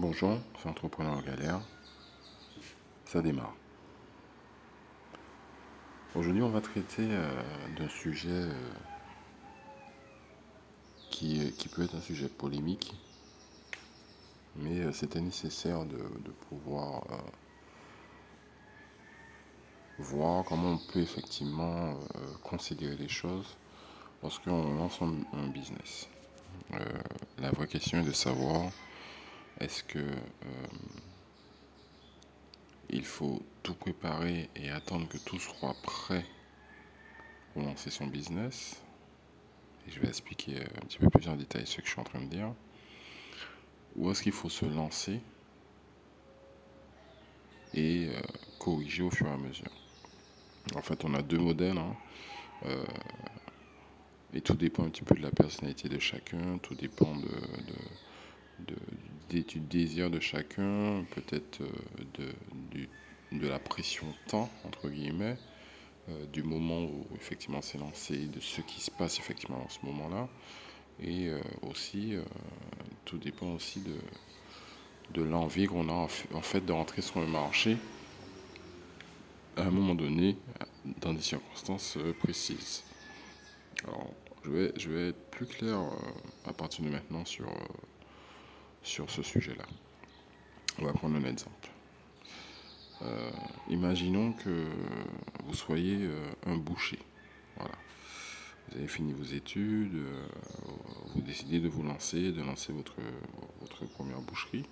Bonjour, c'est Entrepreneur en Galère. Ça démarre. Aujourd'hui, on va traiter euh, d'un sujet euh, qui, qui, peut être un sujet polémique, mais euh, c'était nécessaire de, de pouvoir voir comment on peut effectivement considérer les choses lorsqu'on lance un business. la vraie question est de savoir est-ce que euh, il faut tout préparer et attendre que tout soit prêt pour lancer son business? Je vais expliquer un petit peu plus en détail ce que je suis en train de dire. Ou est-ce qu'il faut se lancer et euh, corriger au fur et à mesure? En fait, on a deux modèles. Hein. Euh, et tout dépend un petit peu de la personnalité de chacun, tout dépend de, de, du désir de chacun, peut-être euh, de, de, la pression temps, entre guillemets, euh, du moment où effectivement c'est lancé, de ce qui se passe effectivement en ce moment-là. Et euh, aussi, tout dépend aussi de, de l'envie qu'on a en fait de rentrer sur le marché à un moment donné, dans des circonstances précises. Alors, je vais, je vais être plus clair à partir de maintenant sur sur ce sujet-là. On va prendre un exemple. Euh, imaginons que vous soyez euh, un boucher. Voilà. Vous avez fini vos études, euh, vous décidez de vous lancer, de lancer votre, votre première boucherie,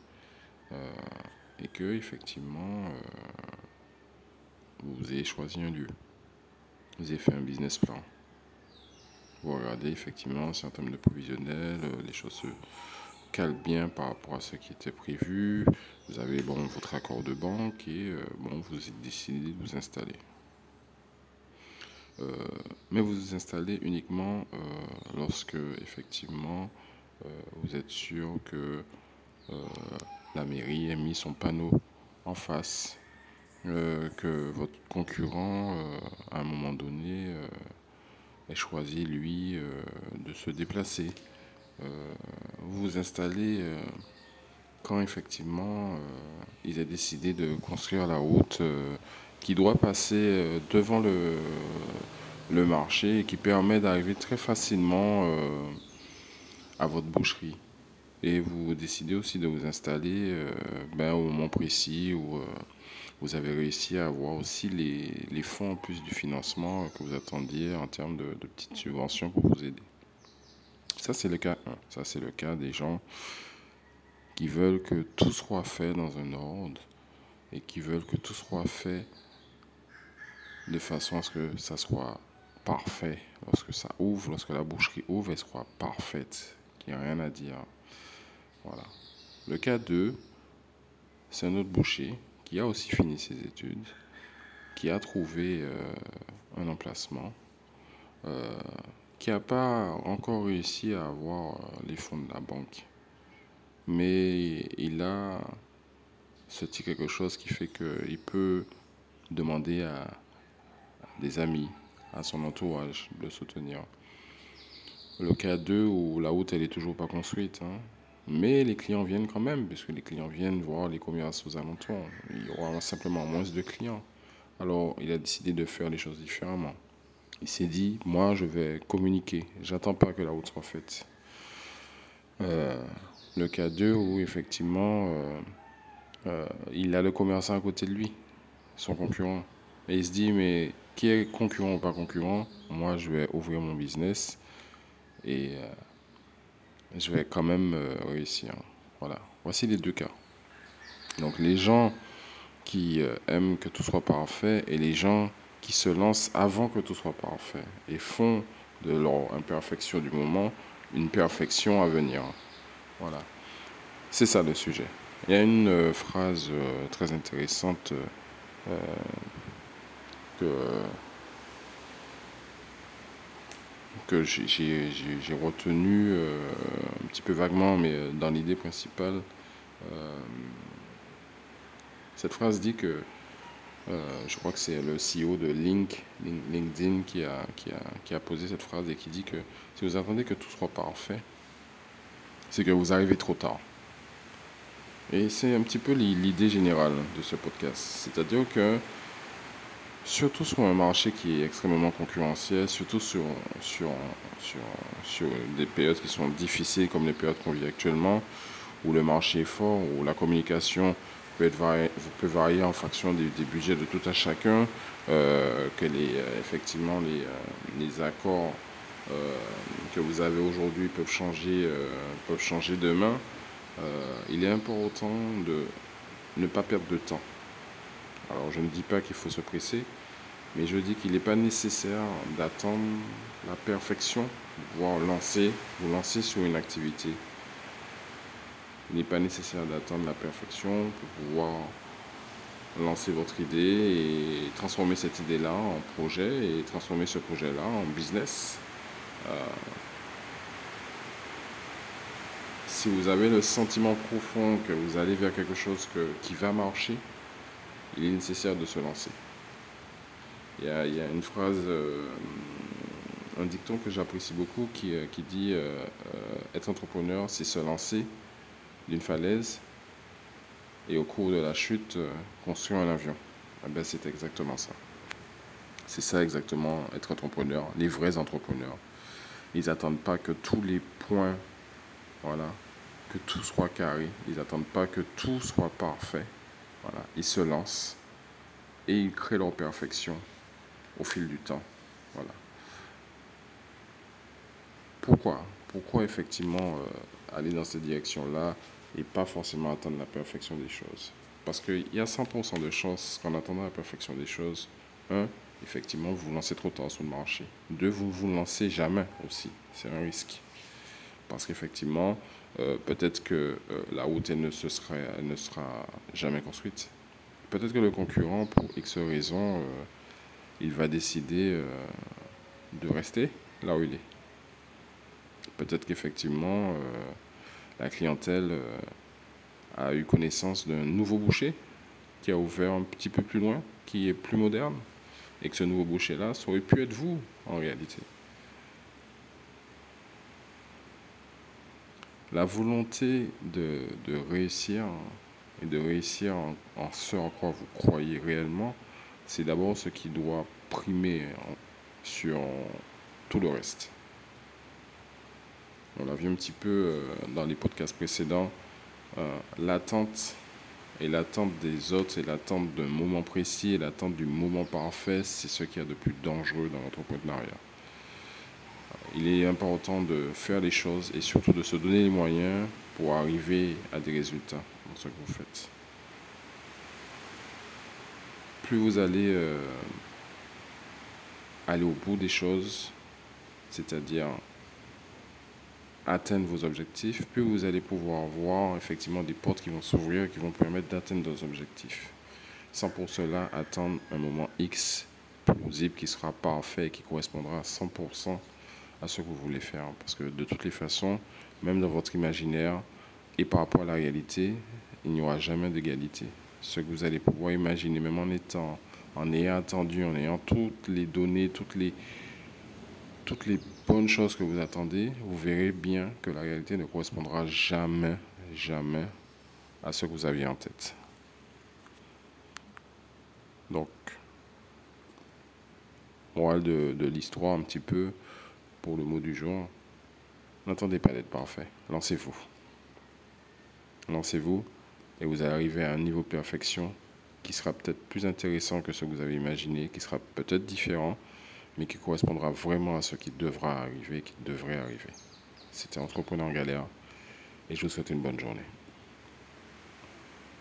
et que effectivement vous avez choisi un lieu. Vous avez fait un business plan. Vous regardez effectivement si en termes de provisionnel, les choses se cale bien par rapport à ce qui était prévu. Vous avez bon, votre accord de banque et euh, bon, vous décidez de vous installer. Euh, mais vous vous installez uniquement euh, lorsque effectivement vous êtes sûr que la mairie a mis son panneau en face, que votre concurrent à un moment donné ait choisi lui de se déplacer. Euh, vous installez euh, quand effectivement euh, ils ont décidé de construire la route qui doit passer devant le, le marché et qui permet d'arriver très facilement à votre boucherie. Et vous décidez aussi de vous installer ben, au moment précis où vous avez réussi à avoir aussi les, les, fonds en plus du financement que vous attendiez en termes de petites subventions pour vous aider. Ça, c'est le cas Ça, c'est le cas des gens qui veulent que tout soit fait dans un ordre et qui veulent que tout soit fait de façon à ce que ça soit parfait. Lorsque ça ouvre, lorsque la boucherie ouvre, elle soit parfaite. Il n'y a rien à dire. Voilà. Le cas 2, c'est un autre boucher qui a aussi fini ses études, qui a trouvé euh, un emplacement. Euh, qui n'a pas encore réussi à avoir euh, les fonds de la banque. Mais il a ce petit quelque chose qui fait qu'il peut demander à des amis, à son entourage de soutenir. Le cas 2 où la route elle toujours pas construite, hein. mais les clients viennent quand même, puisque les clients viennent voir les commerces aux alentours. Il y aura simplement moins de clients. Alors il a décidé de faire les choses différemment il s'est dit, moi, je vais communiquer. J'attends pas que la route soit faite. Euh, le cas 2 où effectivement, euh, euh, il a le commerçant à côté de lui, son concurrent. Et il se dit, mais qui est concurrent ou pas concurrent Moi, je vais ouvrir mon business et je vais quand même réussir. Voilà. Voici les deux cas. Donc, les gens qui aiment que tout soit parfait et les gens qui se lancent avant que tout soit parfait et font de leur imperfection du moment une perfection à venir. Voilà. C'est ça le sujet. Il y a une euh, phrase euh, très intéressante euh, que, que j'ai retenue un petit peu vaguement, mais dans l'idée principale. cette phrase dit que euh, je crois que c'est le CEO de Link, LinkedIn qui a, qui, a, qui a posé cette phrase et qui dit que si vous attendez que tout soit parfait, c'est que vous arrivez trop tard. Et c'est un petit peu l'idée générale de ce podcast. C'est-à-dire que, surtout sur un marché qui est extrêmement concurrentiel, surtout sur, sur, sur, sur des périodes qui sont difficiles comme les périodes qu'on vit actuellement, où le marché est fort, où la communication peut, être varier, peut varier en fonction des, budgets de tout à chacun, euh, que les, euh, effectivement les, euh, les accords que vous avez aujourd'hui peuvent changer, peuvent changer demain. il est important de ne pas perdre de temps. Alors je ne dis pas qu'il faut se presser, mais je dis qu'il n'est pas nécessaire d'attendre la perfection pour pouvoir lancer, vous lancer sur une activité. Il n'est pas nécessaire d'attendre la perfection pour pouvoir lancer votre idée et transformer cette idée-là en projet et transformer ce projet-là en business. Euh, si vous avez le sentiment profond que vous allez vers quelque chose qui va marcher, il est nécessaire de se lancer. Il y a, une phrase, euh, un dicton que j'apprécie beaucoup qui, euh, dit être entrepreneur, c'est se lancer d'une falaise et au cours de la chute, euh, construire un avion. Eh ben, c'est exactement ça. C'est ça exactement être entrepreneur, les vrais entrepreneurs. Ils n'attendent pas que tous les points, voilà, que tout soit carré. Ils n'attendent pas que tout soit parfait. Voilà. Ils se lancent et ils créent leur perfection au fil du temps. Voilà. Pourquoi? Pourquoi effectivement euh, aller dans cette direction-là? Et pas forcément attendre la perfection des choses. Parce qu'il y a 100% de chances qu'en attendant la perfection des choses, un, effectivement, vous vous lancez trop tard sur le marché. Deux, vous vous lancez jamais aussi. C'est un risque. Parce qu'effectivement, euh, peut-être que euh, la route ne, se serait, ne sera jamais construite. Peut-être que le concurrent, pour X raisons, euh, il va décider de rester là où il est. Peut-être qu'effectivement, la clientèle euh, a eu connaissance d'un nouveau boucher qui a ouvert un petit peu plus loin, qui est plus moderne, et que ce nouveau boucher-là, ça aurait pu être vous en réalité. La volonté de, réussir et de réussir en, ce en quoi vous croyez réellement, c'est d'abord ce qui doit primer sur tout le reste. On l'a vu un petit peu euh, dans les podcasts précédents. Euh, l'attente et l'attente des autres et l'attente d'un moment précis et l'attente du moment parfait, c'est ce qu'il y a de plus dangereux dans l'entrepreneuriat. Il est important de faire les choses et surtout de se donner les moyens pour arriver à des résultats dans ce que vous faites. Plus vous allez euh, aller au bout des choses, c'est-à-dire atteindre vos objectifs, plus vous allez pouvoir voir effectivement des portes qui vont s'ouvrir, qui vont permettre d'atteindre vos objectifs. Sans pour cela attendre un moment X plausible qui sera parfait et qui correspondra à 100% à ce que vous voulez faire. Parce que de toutes les façons, même dans votre imaginaire et par rapport à la réalité, il n'y aura jamais d'égalité. Ce que vous allez pouvoir imaginer, même en étant, en ayant attendu, en ayant toutes les données, toutes les, toutes les bonnes choses que vous attendez, vous verrez bien que la réalité ne correspondra jamais, jamais à ce que vous aviez en tête. Donc, morale de, de l'histoire un petit peu pour le mot du jour, n'attendez pas d'être parfait, lancez-vous. Lancez-vous et vous allez arriver à un niveau de perfection qui sera peut-être plus intéressant que ce que vous avez imaginé, qui sera peut-être différent, mais qui correspondra vraiment à ce qui devra arriver, qui devrait arriver. C'était Entrepreneur en galère et je vous souhaite une bonne journée.